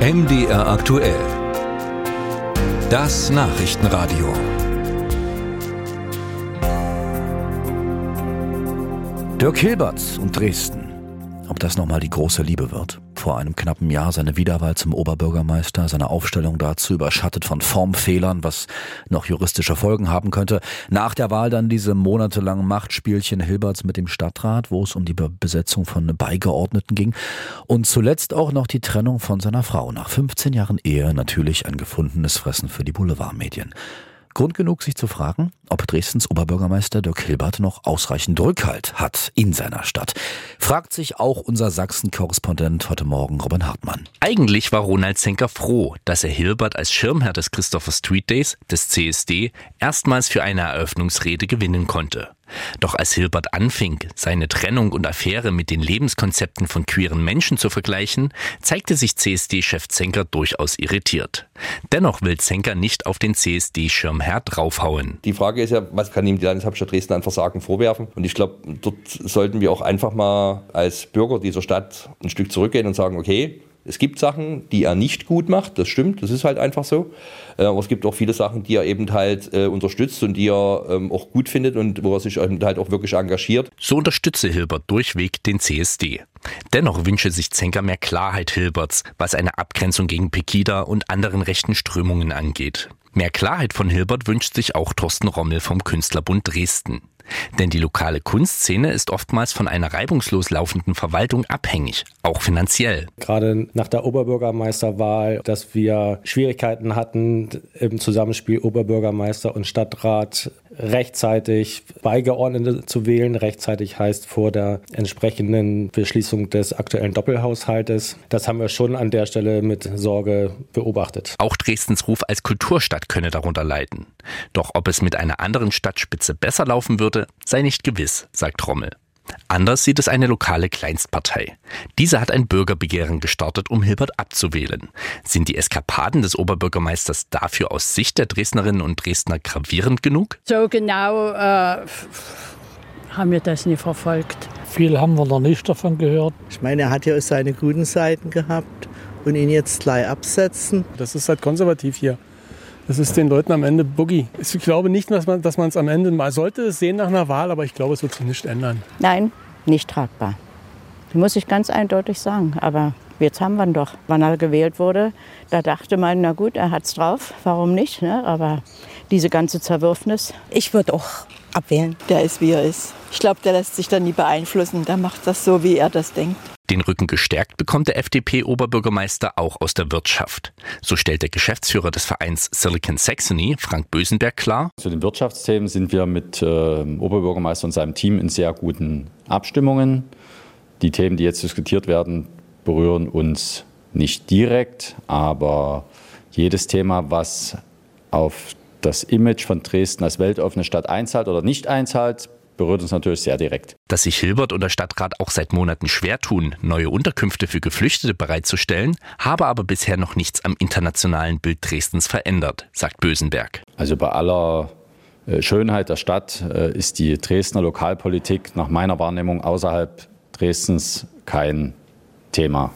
MDR aktuell. Das Nachrichtenradio. Dirk Hilbert und Dresden. Das nochmal die große Liebe wird? Vor einem knappen Jahr seine Wiederwahl zum Oberbürgermeister, seine Aufstellung dazu überschattet von Formfehlern, was noch juristische Folgen haben könnte. Nach der Wahl dann diese monatelangen Machtspielchen Hilberts mit dem Stadtrat, wo es um die Besetzung von Beigeordneten ging. Und zuletzt auch noch die Trennung von seiner Frau. Nach 15 Jahren Ehe natürlich ein gefundenes Fressen für die Boulevardmedien. Grund genug, sich zu fragen, ob Dresdens Oberbürgermeister Dirk Hilbert noch ausreichend Rückhalt hat in seiner Stadt. Fragt sich auch unser Sachsen-Korrespondent heute Morgen Robin Hartmann. Eigentlich war Ronald Zenker froh, dass er Hilbert als Schirmherr des Christopher Street Days, des CSD, erstmals für eine Eröffnungsrede gewinnen konnte. Doch als Hilbert anfing, seine Trennung und Affäre mit den Lebenskonzepten von queeren Menschen zu vergleichen, zeigte sich CSD-Chef Zenker durchaus irritiert. Dennoch will Zenker nicht auf den CSD-Schirmherr draufhauen. Die Frage ist ja, was kann ihm die Landeshauptstadt Dresden an Versagen vorwerfen? Und ich glaube, dort sollten wir auch einfach mal als Bürger dieser Stadt ein Stück zurückgehen und sagen, okay, es gibt Sachen, die er nicht gut macht, das stimmt, das ist halt einfach so. Äh, aber es gibt auch viele Sachen, die er eben halt äh, unterstützt und die er ähm, auch gut findet und wo er sich halt auch wirklich engagiert. So unterstütze Hilbert durchweg den CSD. Dennoch wünsche sich Zenker mehr Klarheit Hilberts, was eine Abgrenzung gegen Pegida und anderen rechten Strömungen angeht. Mehr Klarheit von Hilbert wünscht sich auch Thorsten Rommel vom Künstlerbund Dresden. Denn die lokale Kunstszene ist oftmals von einer reibungslos laufenden Verwaltung abhängig, auch finanziell. Gerade nach der Oberbürgermeisterwahl, dass wir Schwierigkeiten hatten im Zusammenspiel Oberbürgermeister und Stadtrat rechtzeitig Beigeordnete zu wählen. Rechtzeitig heißt vor der entsprechenden Beschließung des aktuellen Doppelhaushaltes. Das haben wir schon an der Stelle mit Sorge beobachtet. Auch Dresdens Ruf als Kulturstadt könne darunter leiden. Doch ob es mit einer anderen Stadtspitze besser laufen würde, sei nicht gewiss, sagt Rommel. Anders sieht es eine lokale Kleinstpartei. Diese hat ein Bürgerbegehren gestartet, um Hilbert abzuwählen. Sind die Eskapaden des Oberbürgermeisters dafür aus Sicht der Dresdnerinnen und Dresdner gravierend genug? So genau äh, haben wir das nie verfolgt. Viel haben wir noch nicht davon gehört. Ich meine, er hat ja auch seine guten Seiten gehabt und ihn jetzt gleich absetzen. Das ist halt konservativ hier. Das ist den Leuten am Ende Boogie. Ich glaube nicht, dass man es am Ende mal sollte es sehen nach einer Wahl, aber ich glaube, es wird sich nicht ändern. Nein, nicht tragbar. Muss ich ganz eindeutig sagen. Aber jetzt haben wir ihn doch. Wann er gewählt wurde, da dachte man, na gut, er hat es drauf, warum nicht? Ne? Aber diese ganze Zerwürfnis. Ich würde auch abwählen. Der ist, wie er ist. Ich glaube, der lässt sich da nie beeinflussen. Der macht das so, wie er das denkt. Den Rücken gestärkt bekommt der FDP-Oberbürgermeister auch aus der Wirtschaft. So stellt der Geschäftsführer des Vereins Silicon Saxony, Frank Bösenberg, klar. Zu den Wirtschaftsthemen sind wir mit äh, Oberbürgermeister und seinem Team in sehr guten Abstimmungen. Die Themen, die jetzt diskutiert werden, berühren uns nicht direkt, aber jedes Thema, was auf das Image von Dresden als weltoffene Stadt einzahlt oder nicht einzahlt, berührt uns natürlich sehr direkt. Dass sich Hilbert und der Stadtrat auch seit Monaten schwer tun, neue Unterkünfte für Geflüchtete bereitzustellen, habe aber bisher noch nichts am internationalen Bild Dresdens verändert, sagt Bösenberg. Also bei aller äh, Schönheit der Stadt äh, ist die Dresdner Lokalpolitik nach meiner Wahrnehmung außerhalb Dresdens kein Thema.